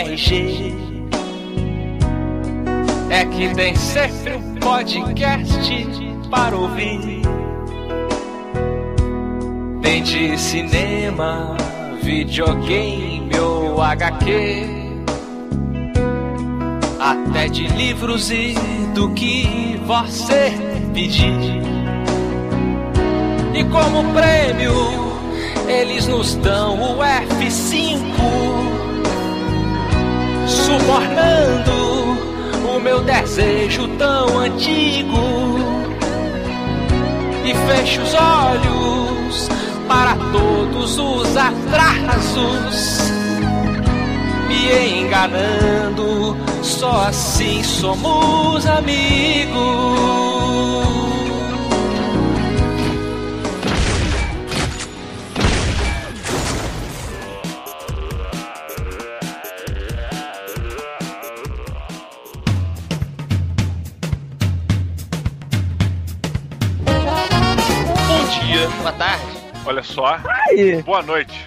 o MRG. É que tem sempre um podcast para ouvir. Tem de cinema, videogame ou HQ. Até de livros e do que você pedir. E como prêmio, eles nos dão o F5, subornando o meu desejo tão antigo. E fecho os olhos para todos os atrasos, me enganando. Só assim somos amigos. Olha só. Aí. Boa noite.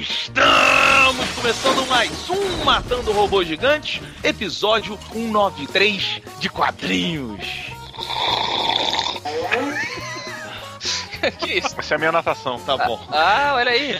Estamos começando mais um Matando Robô Gigante, episódio 193 de quadrinhos. que isso? Essa é a minha natação. Tá bom. Ah, olha aí.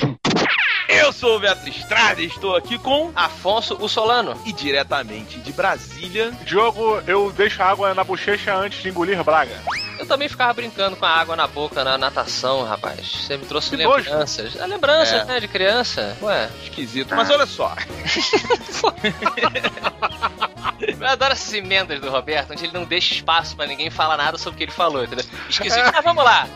Eu sou o Beto Estrada e estou aqui com Afonso o Solano. e diretamente de Brasília. Diogo, eu deixo a água na bochecha antes de engolir Braga. Eu também ficava brincando com a água na boca na natação, rapaz. Você me trouxe Que nojo. lembranças. É, lembranças, É. né, de criança. Ué. Esquisito. Mas olha só. Eu adoro essas emendas do Roberto, onde ele não deixa espaço pra ninguém falar nada sobre o que ele falou, entendeu? Esquisito. Mas vamos lá.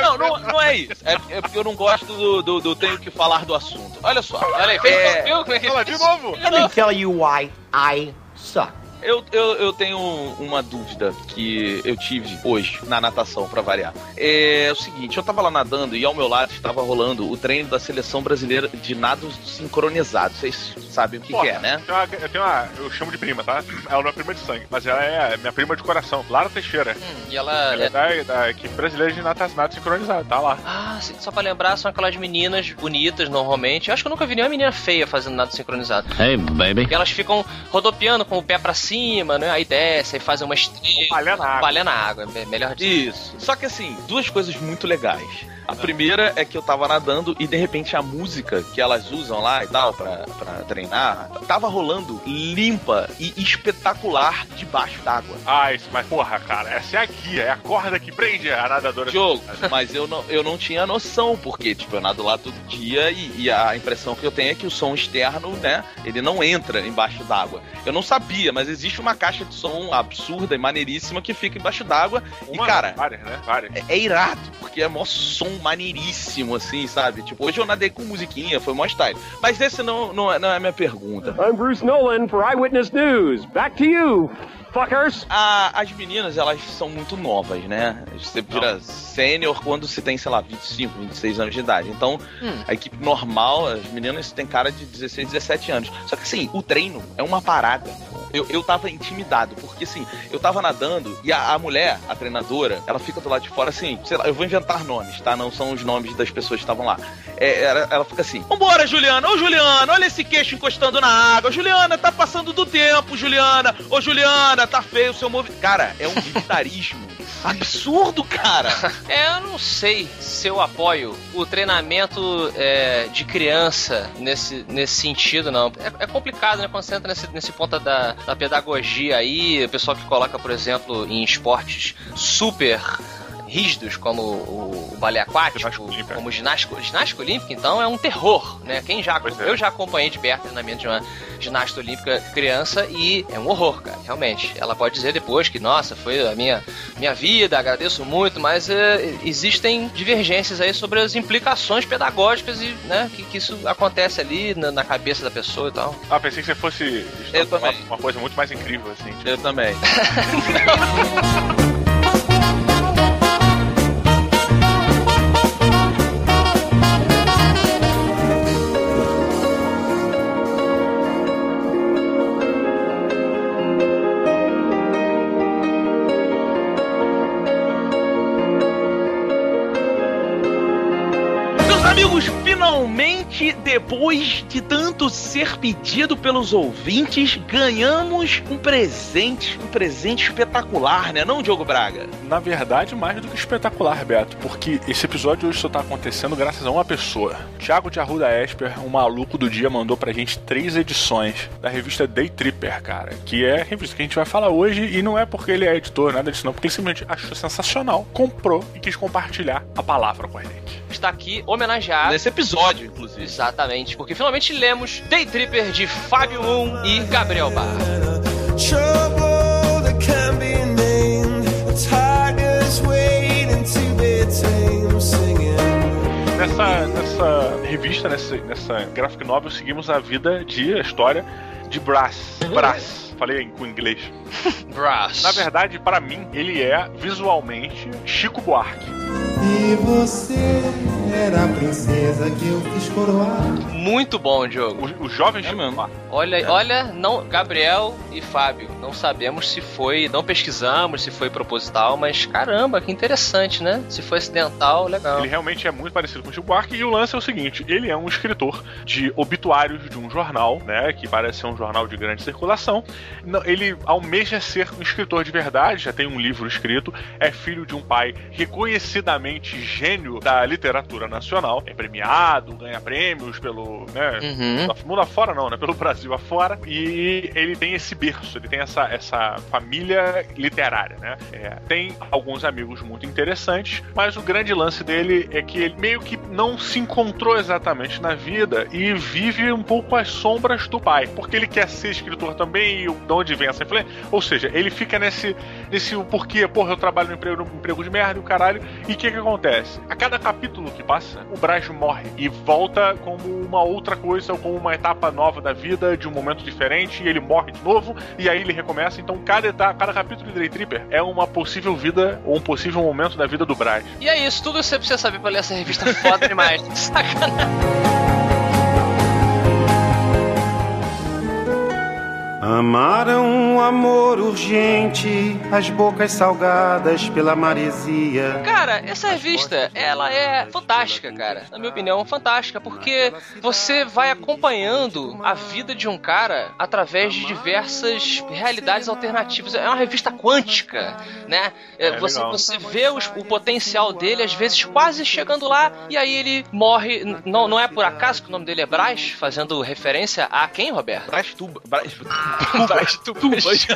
Não, não, não é isso. É, é porque eu não gosto do, do, do tenho que falar do assunto. Olha só. Olha aí, fez, É, viu como é que Fala de novo. Let me tell you why I suck. Eu, eu, eu tenho uma dúvida que eu tive hoje na natação, pra variar. É o seguinte, eu tava lá nadando e ao meu lado estava rolando o treino da seleção brasileira de nados sincronizados. Vocês sabem o que, que é, né? Eu tenho, uma, eu tenho uma- eu chamo de prima, tá? Ela não é prima de sangue, mas ela é minha prima de coração. Lara Teixeira. Hum, e ela. Ela é da, da equipe brasileira de natação nado sincronizado, tá lá. Ah, sim, só pra lembrar, são aquelas meninas bonitas normalmente. Eu acho que eu nunca vi nenhuma menina feia fazendo nada sincronizado. Hey, baby. E elas ficam rodopiando com o pé pra cima, né? Aí desce, aí fazem uma estrela. Malhando a água. Balha na água, melhor dizer. Isso. Só que assim, duas coisas muito legais. A primeira é que eu tava nadando e de repente a música que elas usam lá e tal pra, pra treinar tava rolando limpa e espetacular debaixo d'água. Ah, isso, mas porra, cara, essa é a guia, é a corda que prende a nadadora. Jogo, mas eu não, eu não tinha noção, porque, tipo, eu nado lá todo dia e, e a impressão que eu tenho é que o som externo, né, ele não entra embaixo d'água. Eu não sabia, mas existe uma caixa de som absurda e maneiríssima que fica embaixo d'água e, cara, Várias, né? Várias. é, é irado, porque é mó som maneiríssimo, assim, sabe? Tipo, hoje eu nadei com musiquinha, foi mó style. Mas esse não, não, é, não é a minha pergunta. I'm Bruce Nolan for Eyewitness News. Back to you, fuckers. A- as meninas, elas são muito novas, né? Você vira sênior quando você tem, sei lá, 25, 26 anos de idade. Então, Hum. a equipe normal, as meninas têm cara de 16, 17 anos. Só que assim, o treino é uma parada. Eu, eu tava intimidado, porque assim, eu tava nadando e a, a mulher, a treinadora, ela fica do lado de fora assim, sei lá, eu vou inventar nomes, tá? Não são os nomes das pessoas que estavam lá. É, ela, ela fica assim: Vambora, Juliana! Ô, Juliana, olha esse queixo encostando na água. Juliana, tá passando do tempo, Juliana! Ô, Juliana, tá feio o seu movimento. Cara, é um militarismo absurdo, cara! É, eu não sei se eu apoio o treinamento é, de criança nesse, nesse sentido, não. É, é complicado, né? Quando você entra nesse, nesse ponto da, da pedagogia aí, o pessoal que coloca, por exemplo, em esportes super rígidos, como o, o balé aquático, Ginástica como ginástica, ginástica olímpica, então é um terror, né? Quem já, Pois é. eu já acompanhei de perto o treinamento de uma ginasta olímpica criança e é um horror, cara, realmente. Ela pode dizer depois que, nossa, foi a minha, minha vida, agradeço muito, mas é, existem divergências aí sobre as implicações pedagógicas e, né, que, que isso acontece ali na, na cabeça da pessoa e tal. Ah, pensei que você fosse Eu uma, uma coisa muito mais incrível, assim. tipo, Eu também. amigos, finalmente, depois de tanto ser pedido pelos ouvintes, ganhamos um presente, um presente espetacular, né, não, Diogo Braga? Na verdade, mais do que espetacular, Beto, porque esse episódio hoje só tá acontecendo graças a uma pessoa. Thiago de Arruda Esper, um maluco do dia, mandou pra gente três edições da revista Day Tripper, cara, que é a revista que a gente vai falar hoje e não é porque ele é editor, nada disso não, porque ele simplesmente achou sensacional, comprou e quis compartilhar a palavra com a gente. Está aqui homenageado. Nesse episódio, inclusive. Exatamente, porque finalmente lemos Day Tripper de Fábio Moon e Gabriel Bar. Trouble that can be named. A tiger's waiting to be tamed, singing. Nessa, nessa revista, nessa, nessa graphic novel, seguimos a vida de, a história de Brass. Brass. Falei em- com inglês. Brass. Na verdade, para mim, ele é visualmente Chico Buarque. Você era a princesa que eu quis coroar. Muito bom, Diogo. O, o jovem É mesmo. Buarque. Olha, olha, não, Gabriel e Fábio, não sabemos se foi, não pesquisamos se foi proposital, mas caramba, que interessante, né? Se foi acidental, legal. Ele realmente é muito parecido com o Buarque. E o lance é o seguinte: ele é um escritor de obituários de um jornal, né? Que parece ser um jornal de grande circulação. Ele almeja ser um escritor de verdade, já tem um livro escrito, é filho de um pai reconhecidamente gênio da literatura nacional, é premiado, ganha prêmios pelo. Né, Uhum. Mundo afora não, né? Pelo Brasil afora. E ele tem esse berço, ele tem essa, essa família literária, né? É, tem alguns amigos muito interessantes, mas o grande lance dele é que ele meio que não se encontrou exatamente na vida e vive um pouco às sombras do pai, porque ele quer ser escritor também e de onde vem essa influência. Ou seja, ele fica nesse, nesse porquê, porra, eu trabalho no emprego, num emprego de merda e o caralho. E o que que acontece? A cada capítulo que passa, o Braz morre e volta como uma outra coisa, ou como uma etapa nova da vida, de um momento diferente, e ele morre de novo, e aí ele recomeça. Então, cada, etapa, cada capítulo de Day Tripper é uma possível vida, ou um possível momento da vida do Braz. E é isso, tudo você precisa saber pra ler essa revista foda demais. Sacanagem. Amaram um amor urgente, as bocas salgadas pela maresia. Cara, essa revista, ela é fantástica, cara. Na minha opinião, fantástica, porque você vai acompanhando a vida de um cara através de diversas realidades alternativas. É uma revista quântica, né? É, É, você, você vê os- o potencial dele, às vezes quase chegando lá, e aí ele morre. Não, não é por acaso que o nome dele é Braz, fazendo referência a quem, Roberto? Brás Tuba. Brás, Braz Tubas.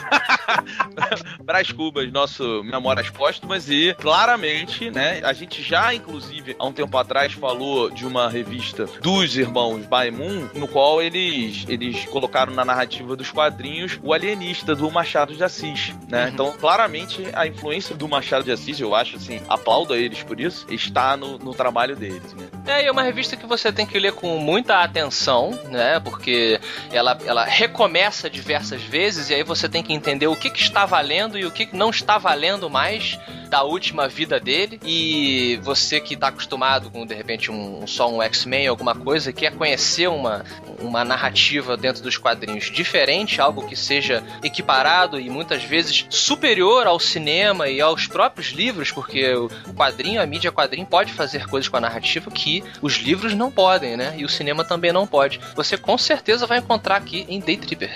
Brás Cubas, nosso Memórias Póstumas e claramente, né, a gente já inclusive há um tempo atrás falou de uma revista dos irmãos Baimun, no qual eles eles colocaram na narrativa dos quadrinhos o alienista do Machado de Assis, né? Então, claramente a influência do Machado de Assis, eu acho assim, aplaudo a eles por isso, está no, no trabalho deles, né? É, e é uma revista que você tem que ler com muita atenção, né? Porque ela, ela recomeça diversas vezes e aí você tem que entender o que, que está valendo e o que que não está valendo mais da última vida dele. E você que está acostumado com, de repente, um, só um X-Men, alguma coisa, quer conhecer uma, uma narrativa dentro dos quadrinhos diferente, algo que seja equiparado e muitas vezes superior ao cinema e aos próprios livros, porque o quadrinho, a mídia quadrinho pode fazer coisas com a narrativa que os livros não podem, né? E o cinema também não pode. Você com certeza vai encontrar aqui em Day Tripper.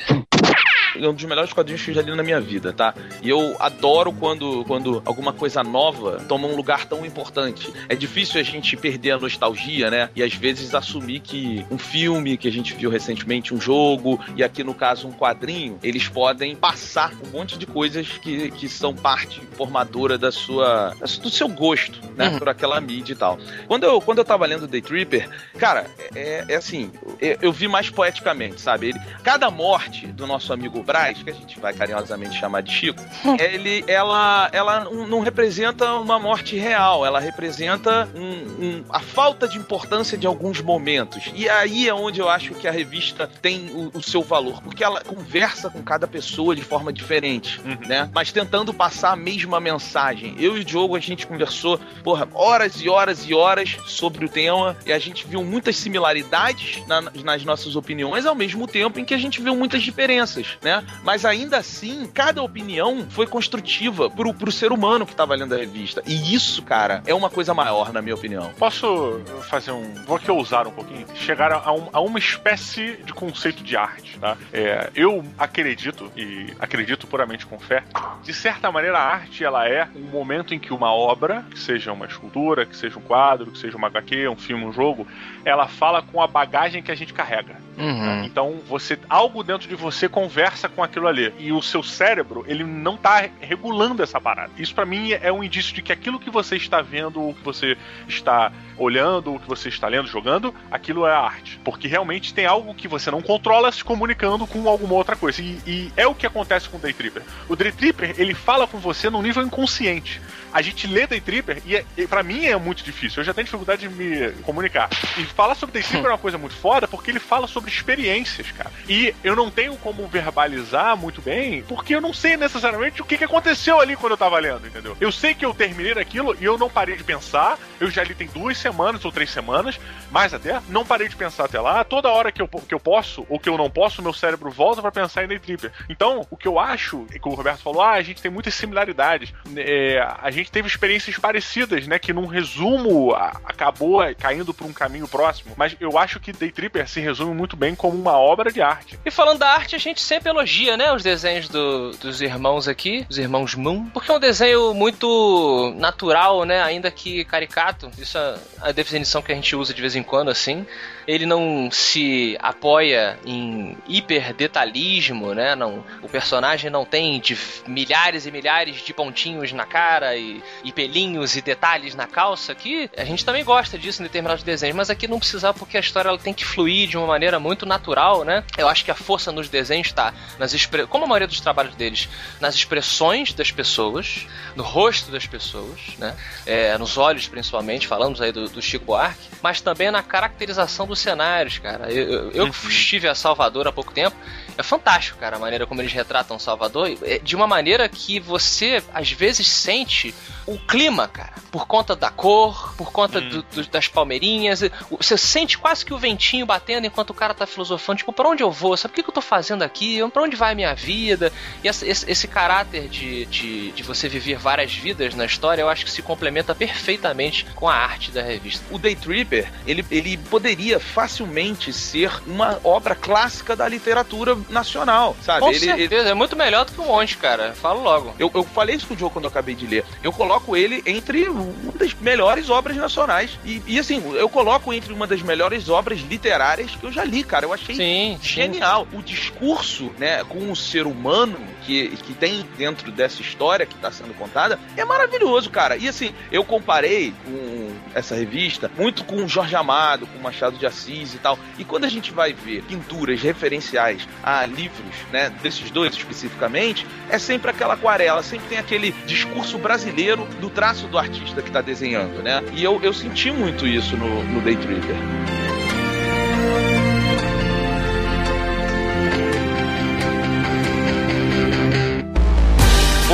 É um dos melhores quadrinhos que eu já li na minha vida, tá? E eu adoro quando, quando alguma coisa nova toma um lugar tão importante. É difícil a gente perder a nostalgia, né? E às vezes assumir que um filme que a gente viu recentemente, um jogo, e aqui no caso um quadrinho, eles podem passar um monte de coisas que, que são parte formadora da sua, do seu gosto, né? Uhum. Por aquela mídia e tal. Quando eu, quando eu tava lendo Day Tripper, cara, é, é assim, eu, eu vi mais poeticamente, sabe? Ele, cada morte do nosso amigo Braz, que a gente vai carinhosamente chamar de Chico, ele, ela, ela não não representa uma morte real, ela representa um- um- a falta de importância de alguns momentos. E aí é onde eu acho que a revista tem o, o seu valor, porque ela conversa com cada pessoa de forma diferente, Uhum. né? Mas tentando passar a mesma mensagem. Eu e o Diogo, a gente conversou, porra, horas e horas e horas sobre o tema, e a gente viu muitas similaridades na- nas nossas opiniões, ao mesmo tempo em que a gente viu muitas diferenças, né? Mas ainda assim, cada opinião foi construtiva pro, pro ser humano que tava lendo a revista. E isso, cara, é uma coisa maior, na minha opinião. posso fazer um. Vou aqui ousar um pouquinho. Chegar a, um- a uma espécie de conceito de arte, tá? É, eu acredito, e acredito puramente com fé, de certa maneira a arte ela é um momento em que uma obra, que seja uma escultura, que seja um quadro, que seja uma HQ, um filme, um jogo, ela fala com a bagagem que a gente carrega. Uhum. Então, você algo dentro de você conversa com aquilo ali. E o seu cérebro, ele não tá regulando essa parada. Isso pra mim é um indício de que aquilo que você está vendo, ou que você está olhando, ou que você está lendo, jogando, aquilo é arte. Porque realmente tem algo que você não controla se comunicando com alguma outra coisa. E, e é o que acontece com o Day Tripper. O Day Tripper, ele fala com você num nível inconsciente. A gente lê Day Tripper e, é, e para mim é muito difícil. Eu já tenho dificuldade de me comunicar. E falar sobre Day Tripper é uma coisa muito foda porque ele fala sobre experiências, cara. E eu não tenho como verbalizar muito bem porque eu não sei necessariamente o que, que aconteceu ali quando eu tava lendo, entendeu? Eu sei que eu terminei aquilo e eu não parei de pensar. Eu já li tem duas semanas ou três semanas, mais até. Não parei de pensar até lá. Toda hora que eu, que eu posso ou que eu não posso, meu cérebro volta pra pensar em Day Tripper. Então, o que eu acho, que o Roberto falou, ah, a gente tem muitas similaridades. É, a gente teve experiências parecidas, né? Que num resumo acabou caindo por um caminho próximo. Mas eu acho que Day Tripper se resume muito bem como uma obra de arte. E falando da arte, a gente sempre elogia, né, os desenhos do- dos irmãos aqui, os irmãos Moon, porque é um desenho muito natural, né, ainda que caricato. Isso é a definição que a gente usa de vez em quando, assim. Ele não se apoia em hiperdetalhismo, né? Não, o personagem não tem de milhares e milhares de pontinhos na cara e, e pelinhos e detalhes na calça, que a gente também gosta disso em determinados desenhos, mas aqui não precisava porque a história ela tem que fluir de uma maneira muito natural, né? Eu acho que a força nos desenhos está nas como a maioria dos trabalhos deles, nas expressões das pessoas, no rosto das pessoas, né? É, nos olhos principalmente, falamos aí do, do Chico Buarque, mas também na caracterização dos cenários, cara. Eu, eu, eu que estive a Salvador há pouco tempo, é fantástico, cara, a maneira como eles retratam Salvador, é de uma maneira que você às vezes sente o clima, cara, por conta da cor, por conta do- do- das palmeirinhas. Você sente quase que o ventinho batendo enquanto o cara tá filosofando, tipo, pra onde eu vou? Sabe o que, que eu tô fazendo aqui? Pra onde vai a minha vida? E essa- esse, esse caráter de, de, de você viver várias vidas na história, eu acho que se complementa perfeitamente com a arte da revista. O Day Tripper, ele, ele poderia facilmente ser uma obra clássica da literatura nacional, sabe? Com ele, ele- certeza, é muito melhor do que o Monte, cara. Falo logo. Eu, eu falei isso com o Joe quando eu acabei de ler. Eu coloco ele entre uma das melhores obras nacionais. E, e, assim, eu coloco entre uma das melhores obras literárias que eu já li, cara. Eu achei Sim, sim. genial. O discurso, né, com o ser humano que, que tem dentro dessa história que está sendo contada é maravilhoso, cara. E assim, eu comparei com essa revista muito com o Jorge Amado, com o Machado de Assis e tal. E quando a gente vai ver pinturas referenciais a livros, né, desses dois especificamente, é sempre aquela aquarela, sempre tem aquele discurso brasileiro do traço do artista que está desenhando, né? E eu, eu senti muito isso no, no Day Tripper.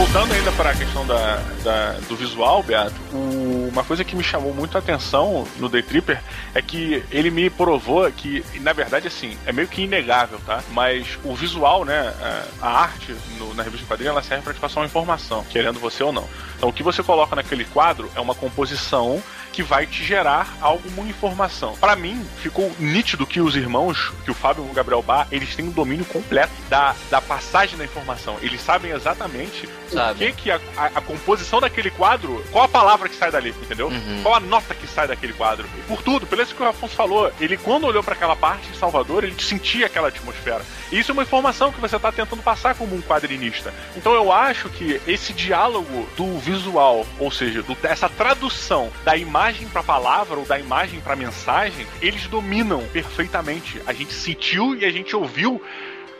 Voltando ainda para a questão da, da- do visual, Beato, uma coisa que me chamou muito a atenção no Day Tripper é que ele me provou que, na verdade, assim, é meio que inegável, tá? Mas o visual, né, a, a arte no- na revista de quadrinhos, ela serve para te passar uma informação, querendo você ou não. Então, o que você coloca naquele quadro é uma composição que vai te gerar alguma informação. Para mim, ficou nítido que os irmãos, que o Fábio e o Gabriel Bar, eles têm um domínio completo da, da passagem da informação. Eles sabem exatamente Sabe. o que, que a, a- a composição daquele quadro, qual a palavra que sai dali, entendeu? Uhum. Qual a nota que sai daquele quadro. E por tudo, pelo isso que o Afonso falou, ele quando olhou para aquela parte de Salvador, ele sentia aquela atmosfera. E isso é uma informação que você tá tentando passar como um quadrinista. Então eu acho que esse diálogo do visual, ou seja, do- essa tradução da imagem para palavra ou da imagem para mensagem, eles dominam perfeitamente. A gente sentiu e a gente ouviu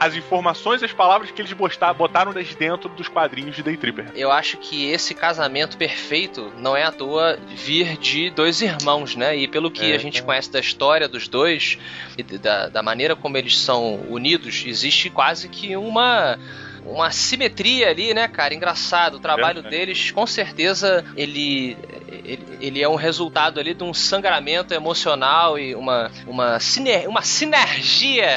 as informações as palavras que eles botaram desde dentro dos quadrinhos de Day Tripper. Eu acho que esse casamento perfeito não é à toa vir de dois irmãos, né? E pelo que É, a gente conhece da história dos dois e da, da maneira como eles são unidos, existe quase que uma. Uma simetria ali, né, cara? Engraçado. O trabalho Verdade. deles, com certeza, ele ele, ele é um resultado ali de um sangramento emocional e uma, uma, siner, uma sinergia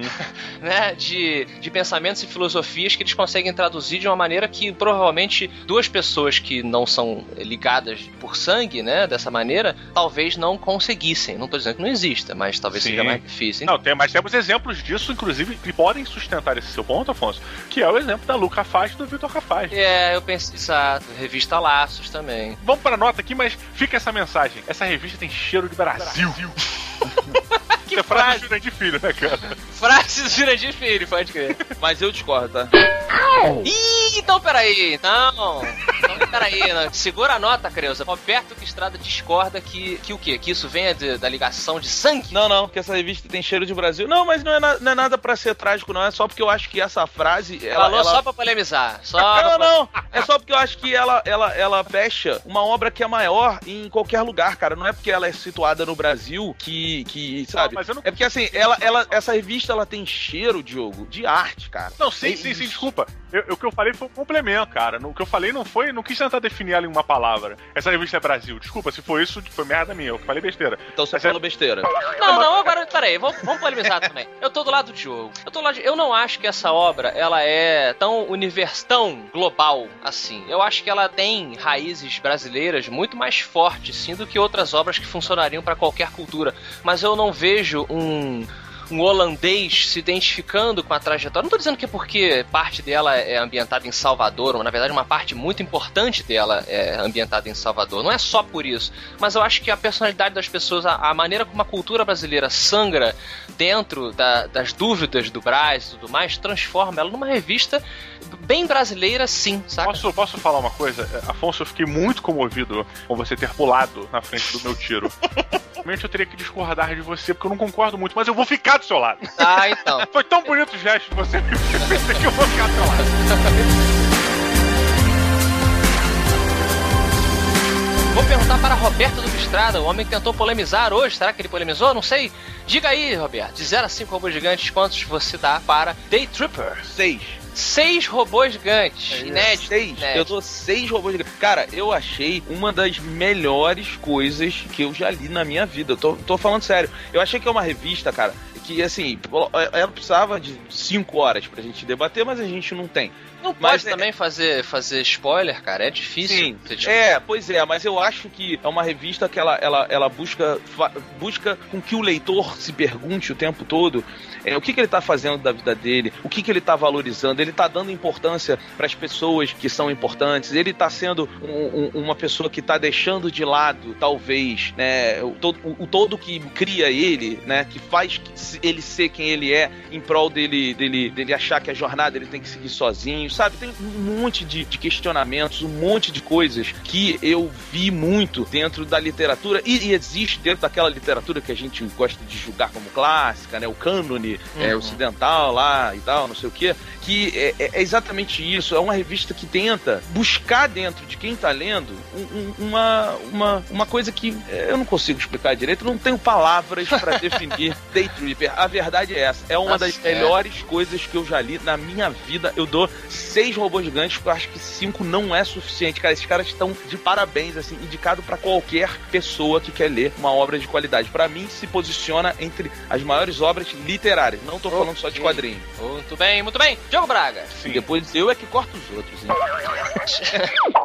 né, de, de pensamentos e filosofias que eles conseguem traduzir de uma maneira que provavelmente duas pessoas que não são ligadas por sangue, né, dessa maneira, talvez não conseguissem. Não tô dizendo que não exista, mas talvez Sim. seja mais difícil. Não, tem, mas temos exemplos disso, inclusive, que podem sustentar esse seu ponto, Afonso, que é o exemplo da Luca Faz e do Vitor Rafaz. É, eu pensei, exato. Revista Laços também. Vamos para a nota aqui, mas fica essa mensagem. Essa revista tem cheiro de Brasil. Que Isso é frase frase, do Jurandir Filho, né, cara? frase do Jurandir Filho, pode crer. Mas eu discordo, tá? Ih, então peraí, não. Então peraí, não. segura a nota, Creuza. Roberto que Estrada discorda que, que o quê? Que isso venha de- da ligação de sangue? Não, não, que essa revista tem cheiro de Brasil. Não, mas não é, na- não é nada pra ser trágico, não. É só porque eu acho que essa frase. Ela, Falou ela... só pra polemizar. Só Não, pra- não, é só porque eu acho que ela, ela, ela fecha uma obra que é maior em qualquer lugar, cara. Não é porque ela é situada no Brasil que, que sabe? Mas eu não- É porque assim, ela, ela, essa revista ela tem cheiro, Diogo, de arte, cara. Não, sim, É sim, sim, isso. desculpa. Eu- eu- o que eu falei foi um complemento, cara. No- O que eu falei não foi. Não quis tentar definir ela em uma palavra. Essa revista é Brasil. Desculpa, se for isso, foi merda minha. Eu falei besteira. Então você é- falou besteira. Não, não, agora, peraí, vamos, vamos polemizar também. Eu tô do lado do Diogo. Eu tô do lado de- Eu não acho que essa obra, ela é tão univers, tão global assim. Eu acho que ela tem raízes brasileiras muito mais fortes, sim, do que outras obras que funcionariam pra qualquer cultura. Mas eu não vejo um... Um holandês se identificando com a trajetória. Não tô dizendo que é porque parte dela é ambientada em Salvador, ou na verdade uma parte muito importante dela é ambientada em Salvador. Não é só por isso. Mas eu acho que a personalidade das pessoas, a, a maneira como a cultura brasileira sangra dentro da- das dúvidas do Brás e tudo mais, transforma ela numa revista bem brasileira, sim, saca? Posso, posso falar uma coisa? É, Afonso, eu fiquei muito comovido com você ter pulado na frente do meu tiro. Realmente eu teria que discordar de você, porque eu não concordo muito, mas eu vou ficar do seu lado. Ah, então. Foi tão bonito o gesto de você que eu vou ficar do seu lado. Vou perguntar para Roberto do Estrada, o homem que tentou polemizar hoje. Será que ele polemizou? Não sei. Diga aí, Roberto. De 0 a 5 robôs gigantes, quantos você dá para Day Tripper? Seis. Seis robôs gigantes. Inédito. Seis. inédito. Eu dou seis robôs gigantes. Cara, eu achei uma das melhores coisas que eu já li na minha vida. Eu tô, tô falando sério. Eu achei que é uma revista, cara, que assim, ela precisava de cinco horas pra gente debater, mas a gente não tem. Não pode Mas é- também fazer, fazer spoiler, cara. É difícil. Sim, discutir. é, pois é, mas eu acho que é uma revista que ela, ela, ela busca, busca com que o leitor se pergunte o tempo todo é, o que, que ele está fazendo da vida dele, o que, que ele está valorizando, ele está dando importância para as pessoas que são importantes, ele está sendo um- um- uma pessoa que está deixando de lado, talvez, né, o, todo, o, o todo que cria ele, né, que faz ele ser quem ele é em prol dele, dele, dele achar que a jornada ele tem que seguir sozinho, sabe? Tem um monte de, de questionamentos, um monte de coisas que eu vi muito dentro da literatura e, e existe dentro daquela literatura que a gente gosta de julgar como clássica, né? O cânone é, Uhum. ocidental lá e tal, não sei o quê, que é, é- é exatamente isso. É uma revista que tenta buscar dentro de quem tá lendo um- um- uma, uma, uma coisa que é, eu não consigo explicar direito, não tenho palavras para definir Day Tripper. A verdade é essa. É uma Tá das melhores coisas que eu já li na minha vida. Eu dou seis robôs gigantes, porque eu acho que cinco não é suficiente. Cara, esses caras estão de parabéns, assim, indicado para qualquer pessoa que quer ler uma obra de qualidade. Para mim, se posiciona entre as maiores obras literárias. Não tô falando só de quadrinho. Muito bem, muito bem. Diogo Braga. E depois eu é que corto os outros, hein?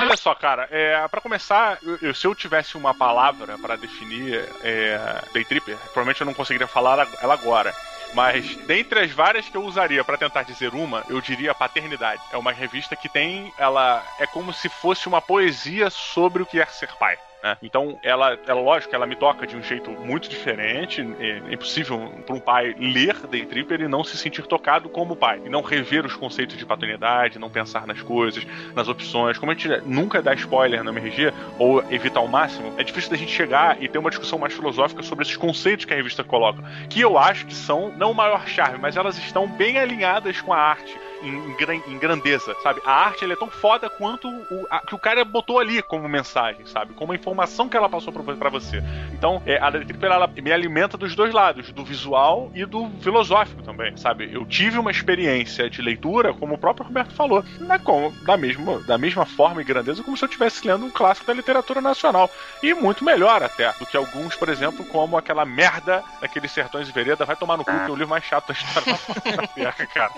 Olha só, cara, é, para começar, eu- eu- se eu tivesse uma palavra para definir é, Day Tripper, provavelmente eu não conseguiria falar ela agora. Mas, dentre as várias que eu usaria para tentar dizer uma, eu diria Paternidade. É uma revista que tem. Ela é como se fosse uma poesia sobre o que é ser pai. Né? Então, ela, ela, lógico, ela me toca de um jeito muito diferente. É é impossível para um pai ler Day Tripper e não se sentir tocado como pai. E não rever os conceitos de paternidade, não pensar nas coisas, nas opções. Como a gente nunca dá spoiler no MRG, ou evita ao máximo, é difícil da gente chegar e ter uma discussão mais filosófica sobre esses conceitos que a revista coloca. Que eu acho que são, não o maior charme, mas elas estão bem alinhadas com a arte em, em gran- em grandeza, sabe? A arte é tão foda quanto o a- que o cara botou ali como mensagem, sabe? Como a informação que ela passou pra, pra você. Então, é, a Tripper ela me alimenta dos dois lados, do visual e do filosófico também, sabe? Eu tive uma experiência de leitura, como o próprio Roberto falou, na, como, da, mesma, da mesma forma e grandeza como se eu estivesse lendo um clássico da literatura nacional. E muito melhor até do que alguns, por exemplo, como aquela merda daqueles sertões e vereda. Vai tomar no cu, que é o livro mais chato da história da Terra, cara.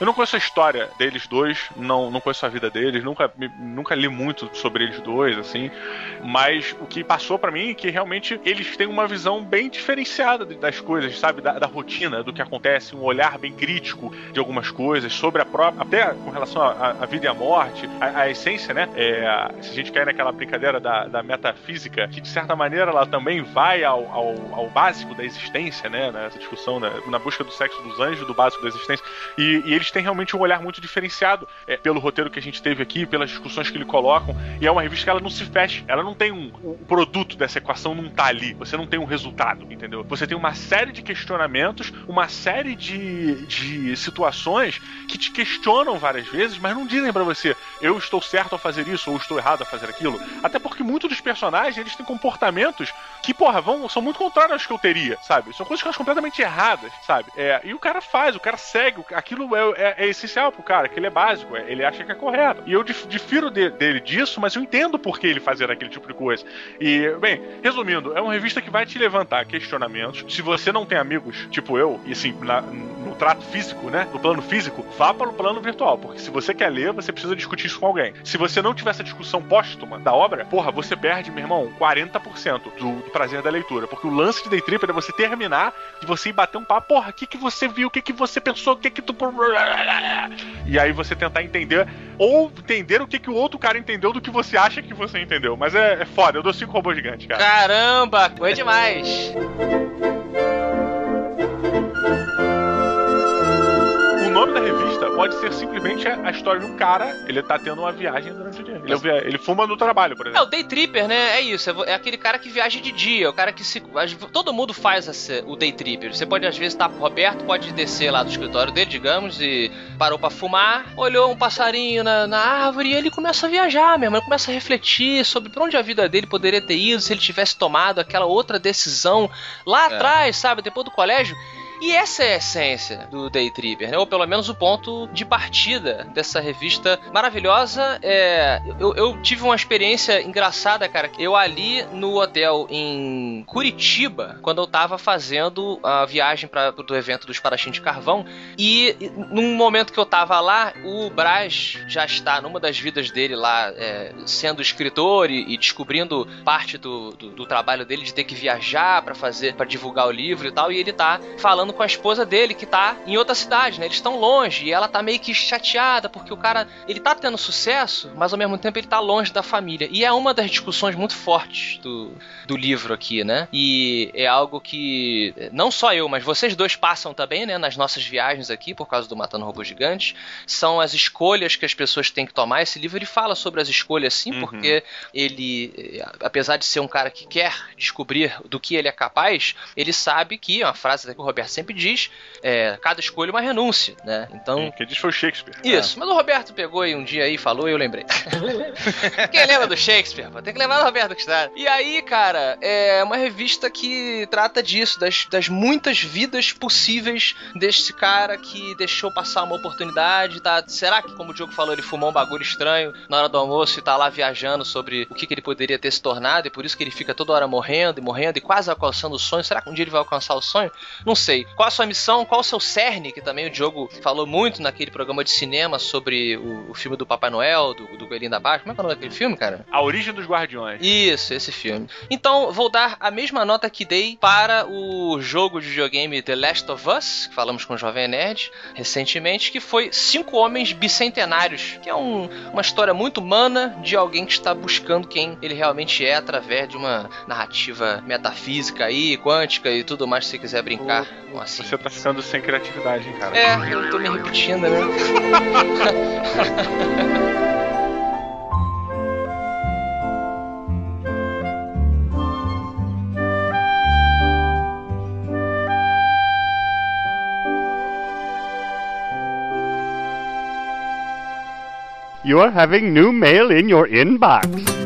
Eu não conheço a história deles dois, não, não conheço a vida deles, nunca, nunca li muito sobre eles dois, assim. Mas o que passou pra mim é que realmente eles têm uma visão bem diferenciada das coisas, sabe? Da, da rotina, do que acontece, um olhar bem crítico de algumas coisas, sobre a própria. Até com relação à vida e à morte, a, a essência, né? É, se a gente cair naquela brincadeira da, da metafísica, que de certa maneira ela também vai ao, ao, ao básico da existência, né? Nessa discussão, né? na busca do sexo dos anjos, do básico da existência. E, e eles têm realmente um olhar muito diferenciado é, pelo roteiro que a gente teve aqui, pelas discussões que eles colocam. E é uma revista que ela não se fecha. Ela não tem um. O produto dessa equação não tá ali. Você não tem um resultado, entendeu? Você tem uma série de questionamentos, uma série de, de situações que te questionam várias vezes, mas não dizem pra você, eu estou certo ao fazer isso ou estou errado a fazer aquilo. Até porque muitos dos personagens eles têm comportamentos que, porra, vão, são muito contrários aos que eu teria, sabe? São coisas que eu acho completamente erradas, sabe? É, e o cara faz, o cara segue, aquilo é, é- é essencial pro cara, que ele é básico, é- ele acha que é correto. E eu dif- difiro de- dele disso, mas eu entendo por que ele fazer aquele tipo de coisa. E, bem, resumindo, é uma revista que vai te levantar questionamentos. Se você não tem amigos, tipo eu, e assim, na- no trato físico, né? No plano físico, vá para o plano virtual. Porque se você quer ler, você precisa discutir isso com alguém. Se você não tiver essa discussão póstuma da obra, porra, você perde, meu irmão, 40% do, do prazer da leitura. Porque o lance de Day Tripper é você terminar, de você ir bater um papo, porra, o que, que você viu, o que, que você pensou, o que que tu. E aí você tentar entender, ou entender o que, que o outro cara entendeu do que você acha que você entendeu. Mas é, é foda, eu dou cinco robôs gigantes, cara. Caramba, foi demais. Pode ser simplesmente a história de um cara, ele tá tendo uma viagem durante o dia. Ele, é ele fuma no trabalho, por É, o exemplo. day tripper, né? É isso. é É aquele cara que viaja de dia. O cara que se. Todo mundo faz esse- o day tripper. Você pode, às vezes, estar. O Roberto pode descer lá do escritório dele, digamos, e parou pra fumar, olhou um passarinho na, na árvore e ele começa a viajar mesmo. Ele começa a refletir sobre pra onde a vida dele poderia ter ido se ele tivesse tomado aquela outra decisão lá É. atrás, sabe? Depois do colégio. E essa é a essência do Day Tripper, né? Ou pelo menos o ponto de partida dessa revista maravilhosa. É, eu, eu tive uma experiência engraçada, cara. Eu ali no hotel em Curitiba, quando eu tava fazendo a viagem para do evento dos Parachim de Carvão, e num momento que eu tava lá, o Braz já está numa das vidas dele lá, é, sendo escritor e, e descobrindo parte do, do, do trabalho dele de ter que viajar para fazer, para divulgar o livro e tal, e ele tá falando com a esposa dele que tá em outra cidade, né? Eles estão longe e ela tá meio que chateada porque o cara, ele tá tendo sucesso, mas ao mesmo tempo ele tá longe da família. E é uma das discussões muito fortes do, do livro aqui, né? E é algo que não só eu, mas vocês dois passam também, né, nas nossas viagens aqui por causa do Matando Robôs Gigantes, são as escolhas que as pessoas têm que tomar. Esse livro ele fala sobre as escolhas sim, Uhum. porque ele, eh, apesar de ser um cara que quer descobrir do que ele é capaz, ele sabe que, é uma frase que o Roberto sempre diz, é, cada escolha é uma renúncia, né? Então, Quem disse foi o Shakespeare. isso, mas o Roberto pegou e um dia aí falou e eu lembrei. Quem lembra do Shakespeare? Tem que lembrar do Roberto Cristal. E aí, cara, é uma revista que trata disso, das, das muitas vidas possíveis desse cara que deixou passar uma oportunidade, tá? Será que, como o Diogo falou, ele fumou um bagulho estranho na hora do almoço e tá lá viajando sobre o que, que ele poderia ter se tornado e por isso que ele fica toda hora morrendo e morrendo e quase alcançando o sonho? Será que um dia ele vai alcançar o sonho? Não sei. Qual a sua missão? Qual o seu cerne? Que também o Diogo falou muito naquele programa de cinema sobre o, o filme do Papai Noel, do, do Coelhinho da Páscoa. Como é que é o nome daquele filme, cara? A origem dos guardiões. Isso, esse filme. Então, vou dar a mesma nota que dei para o jogo de videogame The Last of Us, que falamos com o Jovem Nerd recentemente, que foi Cinco Homens Bicentenários, que é um- uma história muito humana de alguém que está buscando quem ele realmente é através de uma narrativa metafísica aí, quântica e tudo mais, se você quiser brincar assim. Você tá ficando sem criatividade, hein, cara? É, eu tô me repetindo, né? You are having new mail in your inbox.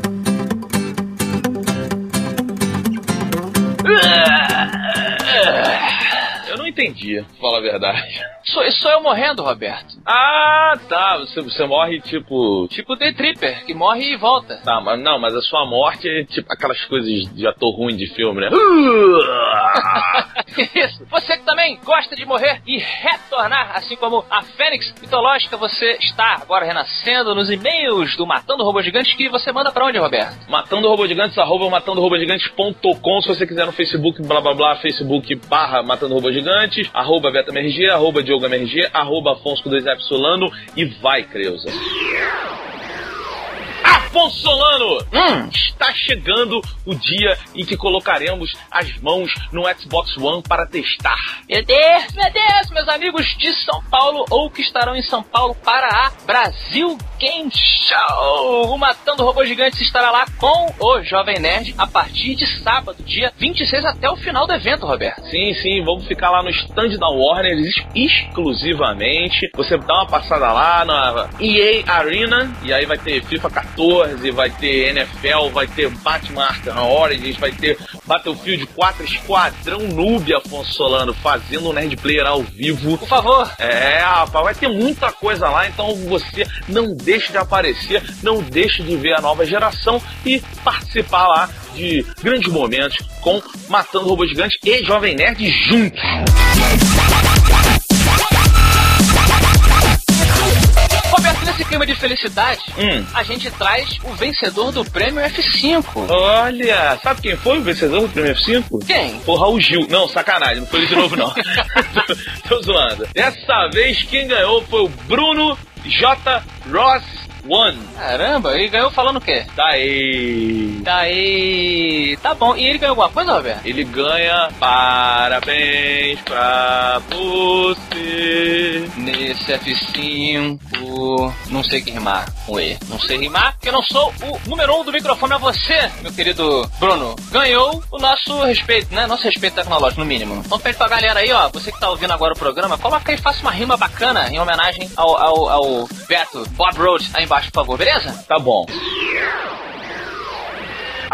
Eu não entendi, pra falar a verdade. Sou, sou eu morrendo, Roberto. Ah, tá. Você, você morre tipo. Tipo o The Tripper, que morre e volta. Tá, mas não, mas a sua morte é tipo aquelas coisas de ator ruim de filme, né? Isso. Você que também gosta de morrer e retornar, assim como a Fênix mitológica, você está agora renascendo nos e-mails do Matando Robô Gigante que você manda pra onde, Roberto? Matando Robô Gigantes, arroba matandorobogigantes.com. Se você quiser no Facebook, blá blá blá, Facebook barra Matando Robô Gigantes, arroba BetaMRG, arroba Diogo MRG, arroba Afonso com 2F Solano e vai, Creuza. Afonso Solano! Hum. Está chegando o dia em que colocaremos as mãos no Xbox One para testar. Meu Deus, meu Deus, meus amigos de São Paulo ou que estarão em São Paulo para a Brasil Game Show. O Matando Robô Gigante estará lá com o Jovem Nerd a partir de sábado, dia 26 até o final do evento, Roberto. Sim, sim, vamos ficar lá no stand da Warner ex- exclusivamente. Você dá uma passada lá na EA Arena e aí vai ter FIFA 14, vai ter NFL, vai ter Batman Arkham Origins, vai ter Battlefield 4 Esquadrão Noob, Afonso Solano, fazendo um Nerd Player ao vivo. Por favor. É, rapaz, vai ter muita coisa lá, então você não deixe de aparecer, não deixe de ver a nova geração e participar lá de grandes momentos com Matando Robô Gigante e Jovem Nerd juntos. Nesse clima de felicidade, Hum. a gente traz o vencedor do prêmio F5. Olha, sabe quem foi o vencedor do Prêmio F5? Quem? O Raul Gil. Não, sacanagem, não foi ele de novo, não. tô, tô zoando. Dessa vez, quem ganhou foi o Bruno J. Ross One. Caramba, ele ganhou falando o quê? Daí. Daí. Tá bom. E ele ganhou alguma coisa, Roberto? Ele ganha parabéns pra você. Nesse F5. Não sei que rimar com E. Não sei rimar, porque eu não sou o número um do microfone. É você, meu querido Bruno. Ganhou o nosso respeito, né? Nosso respeito tecnológico, no mínimo. Então pede pra galera aí, ó. Você que tá ouvindo agora o programa, coloca aí, faça uma rima bacana em homenagem ao, ao, ao Beto Bob Road aí embaixo, por favor, beleza? Tá bom.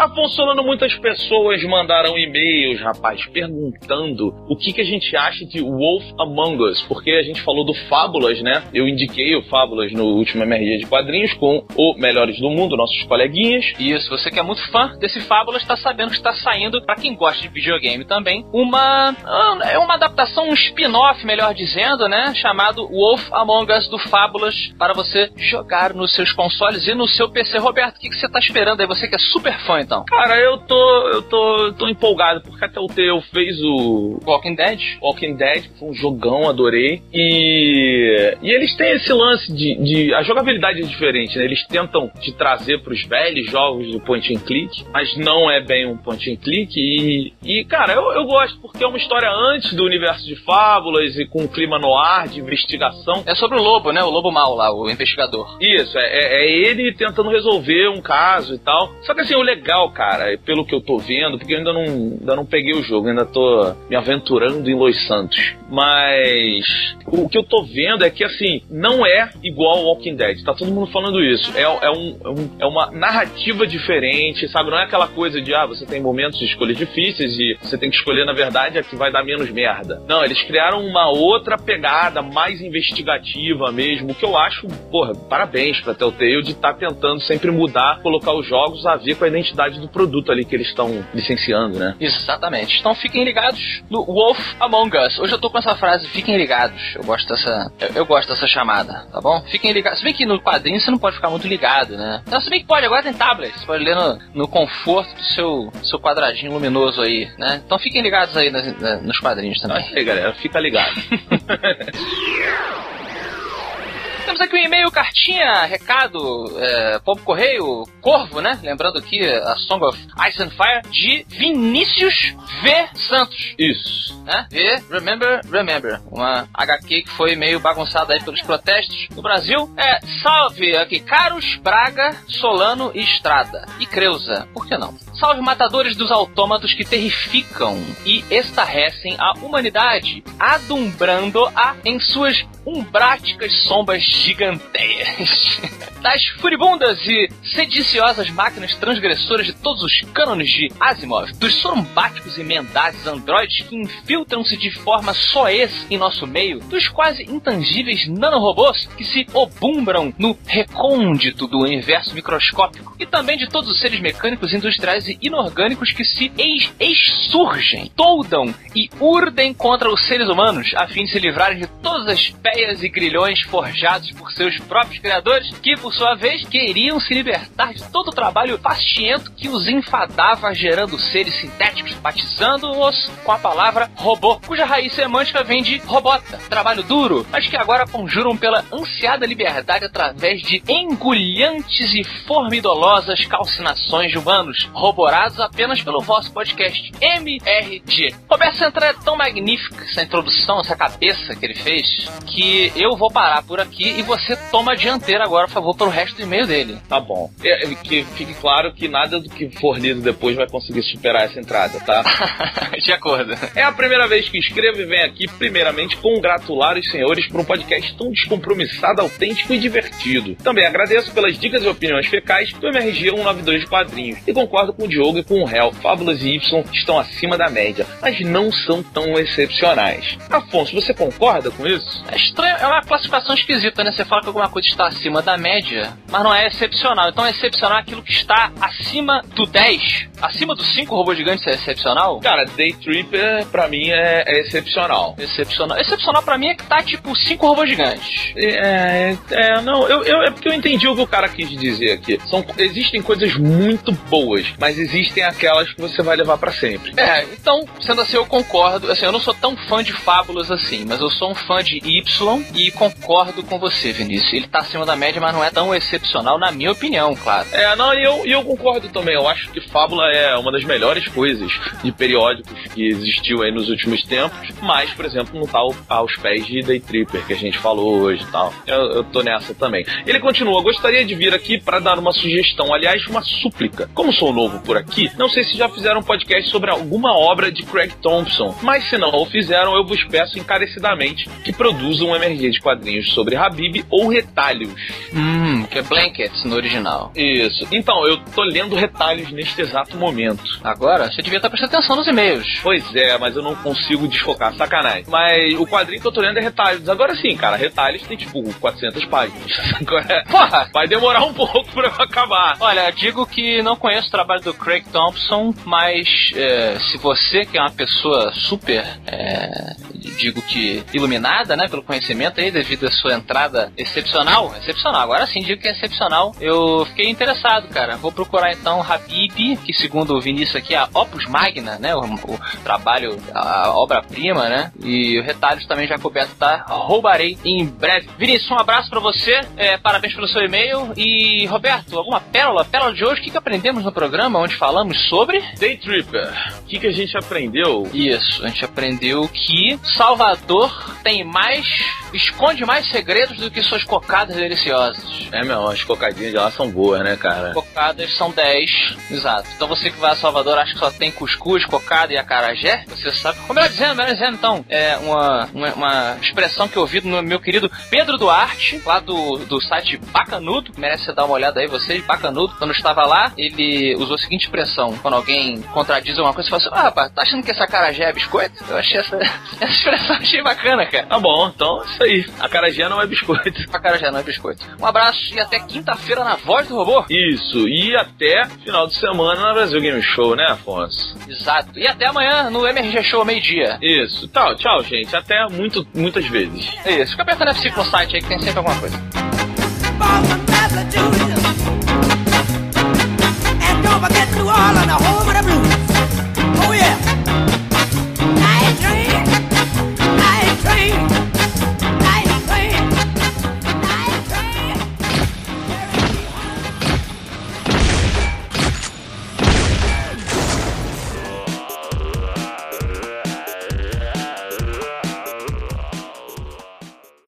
Afonso Solano, muitas pessoas mandaram e-mails, rapaz, perguntando o que, que a gente acha de Wolf Among Us, porque a gente falou do Fábulas, né? Eu indiquei o Fábulas no último MRG de quadrinhos com o Melhores do Mundo, nossos coleguinhas. Isso, você que é muito fã desse Fábulas está sabendo que está saindo, pra quem gosta de videogame também, uma ah, é uma adaptação, um spin-off, melhor dizendo, né, chamado Wolf Among Us do Fábulas para você jogar nos seus consoles e no seu PC. Roberto, o que, que você tá esperando aí? Você que é super fã, então. Cara, eu tô, eu tô, eu tô empolgado, porque até o Teu fez o Walking Dead? Walking Dead, foi um jogão, adorei. E, e eles têm esse lance de, de. A jogabilidade é diferente, né? Eles tentam te trazer pros velhos jogos do point and click, mas não é bem um point and click. E, e cara, eu, eu gosto, porque é uma história antes do universo de fábulas e com um clima no ar, de investigação. É sobre o lobo, né? O lobo mau lá, o investigador. Isso, é, é- é ele tentando resolver um caso e tal. Só que assim, o legal, cara, é pelo que eu tô vendo, porque eu ainda não, ainda não peguei o jogo, ainda tô me aventurando em Los Santos. Mas o que eu tô vendo é que assim, não é igual ao Walking Dead. Tá todo mundo falando isso. É, é, um, é, um- é uma narrativa diferente, sabe? Não é aquela coisa de, ah, você tem momentos de escolhas difíceis e você tem que escolher, na verdade, a que vai dar menos merda. Não, eles criaram uma outra pegada, mais investigativa mesmo, que eu acho, porra, parabéns pra Telltale de estar tentando sempre mudar, colocar os jogos a ver com a identidade do produto ali que eles estão licenciando, né? Exatamente. Então fiquem ligados no Wolf Among Us. Hoje eu tô com essa frase, fiquem ligados. Eu gosto dessa. Eu, eu gosto dessa chamada, tá bom? Fiquem ligados. Se bem que no quadrinho você não pode ficar muito ligado, né? Não, se bem que pode, agora tem tablet. Você pode ler no, no conforto do seu, seu quadradinho luminoso aí, né? Então fiquem ligados aí nas- na- nos quadrinhos Então é também. isso aí, galera. Fica ligado. Temos aqui um e-mail, cartinha, recado, é, pombo correio, corvo, né? Lembrando aqui a Song of Ice and Fire de Vinícius V. Santos. Isso. né? V, Remember, Remember. Uma HQ que foi meio bagunçada aí pelos protestos no Brasil. É, salve aqui, Caros, Braga, Solano e Estrada. E Creuza. Por que não? Salve matadores dos autômatos que terrificam e estarrecem a humanidade, adumbrando-a em suas umbráticas sombras giganteias. Das furibundas e sediciosas máquinas transgressoras de todos os cânones de Asimov, dos sorumbáticos e mendazes androides que infiltram-se de forma soez em nosso meio, dos quase intangíveis nanorobôs que se obumbram no recôndito do universo microscópico, e também de todos os seres mecânicos, industriais e inorgânicos que se ex- exsurgem, toldam e urdem contra os seres humanos, a fim de se livrarem de todas as peias e grilhões forjados por seus próprios criadores, que, por sua vez, queriam se libertar de todo o trabalho fastiento que os enfadava, gerando seres sintéticos, batizando-os com a palavra robô, cuja raiz semântica vem de robota, trabalho duro, mas que agora conjuram pela ansiada liberdade através de engulhantes e formidolosas calcinações de humanos, roborados apenas pelo vosso podcast MRG. Roberto Central é tão magnífica essa introdução, essa cabeça que ele fez, que eu vou parar por aqui e você toma a dianteira agora, por favor, pelo resto do e-mail dele. Tá bom. É, é, que fique claro que nada do que for lido depois vai conseguir superar essa entrada, tá? de acordo. É a primeira vez que escrevo e venho aqui, primeiramente, congratular os senhores por um podcast tão descompromissado, autêntico e divertido. Também agradeço pelas dicas e opiniões fecais do MRG 192 de quadrinhos. E concordo com o Diogo e com o Hell. Fábulas e Y estão acima da média, mas não são tão excepcionais. Afonso, você concorda com isso? Estranho, é uma classificação esquisita, né? Você fala que alguma coisa está acima da média, mas não é excepcional. Então é excepcional aquilo que está acima do 10. Acima dos 5 robôs gigantes é excepcional? Cara, Day Tripper pra mim é, é excepcional. Excepcional. Excepcional pra mim é que tá tipo 5 robôs gigantes. É, é, não, eu, eu- é porque eu entendi o que o cara quis dizer aqui. São, existem coisas muito boas, mas existem aquelas que você vai levar pra sempre. É, então, sendo assim, eu concordo. Assim, eu não sou tão fã de fábulas assim, mas eu sou um fã de Y e concordo com você, Vinícius. Ele tá acima da média, mas não é tão excepcional, na minha opinião, claro. É, não, e eu, eu concordo também. Eu acho que Fábula é uma das melhores coisas de periódicos que existiu aí nos últimos tempos. Mas, por exemplo, não tá ao- aos pés de Day Tripper, que a gente falou hoje e tal. Eu, eu tô nessa também. Ele continua: gostaria de vir aqui para dar uma sugestão, aliás, uma súplica. Como sou novo por aqui, não sei se já fizeram um podcast sobre alguma obra de Craig Thompson. Mas se não o fizeram, eu vos peço encarecidamente que produzam um MRG de quadrinhos sobre Habib ou retalhos. Hum, que é Blankets no original. Isso. Então, eu tô lendo retalhos neste exato momento. Agora, você devia estar prestando atenção nos e-mails. Pois é, mas eu não consigo desfocar, sacanagem. Mas o quadrinho que eu tô lendo é retalhos. Agora sim, cara, retalhos tem tipo 400 páginas. Agora, Porra! vai demorar um pouco pra eu acabar. Olha, digo que não conheço o trabalho do Craig Thompson, mas é, se você que é uma pessoa super, é, digo que iluminada, né, pelo conhecimento aí, devido à sua entrada excepcional, excepcional, agora sim digo que é excepcional, eu fiquei interessado, cara. Vou procurar então Habib, que segundo o Vinícius aqui é a Opus Magna, né, o, o trabalho, a obra-prima, né, e o retalhos também já coberto, tá? Roubarei em breve. Vinícius, um abraço pra você, é, parabéns pelo seu e-mail e Roberto, alguma pérola? Pérola de hoje, o que, que aprendemos no programa onde falamos sobre? Day Tripper, o que, que a gente aprendeu? Isso, a gente aprendeu que Salvador tem mais. Esconde mais segredos do que suas cocadas deliciosas. É, meu, as cocadinhas de lá são boas, né, cara? Cocadas são 10, exato. Então você que vai a Salvador acha que só tem cuscuz, cocada e acarajé, você sabe. Ou melhor dizendo, melhor dizendo, então, é uma, uma, uma expressão que eu ouvi no meu querido Pedro Duarte, lá do, do site Bacanudo, merece você dar uma olhada aí, vocês, Bacanudo. Quando eu estava lá, ele usou a seguinte expressão: quando alguém contradiz alguma coisa, você fala assim, ah, rapaz, tá achando que esse acarajé é biscoito? Eu achei essa, essa expressão achei bacana, cara. Tá bom, então isso aí. A Acarajé não é biscoito. A Acarajé não é biscoito. Um abraço e até quinta-feira na Voz do Robô. Isso, e até final de semana na Brasil Game Show, né, Afonso? Exato. E até amanhã no MRG Show, meio-dia. Isso. Tchau, tchau, gente. Até muito, muitas vezes. É isso. Fica apertando F5 no site aí que tem sempre alguma coisa. Don't all the whole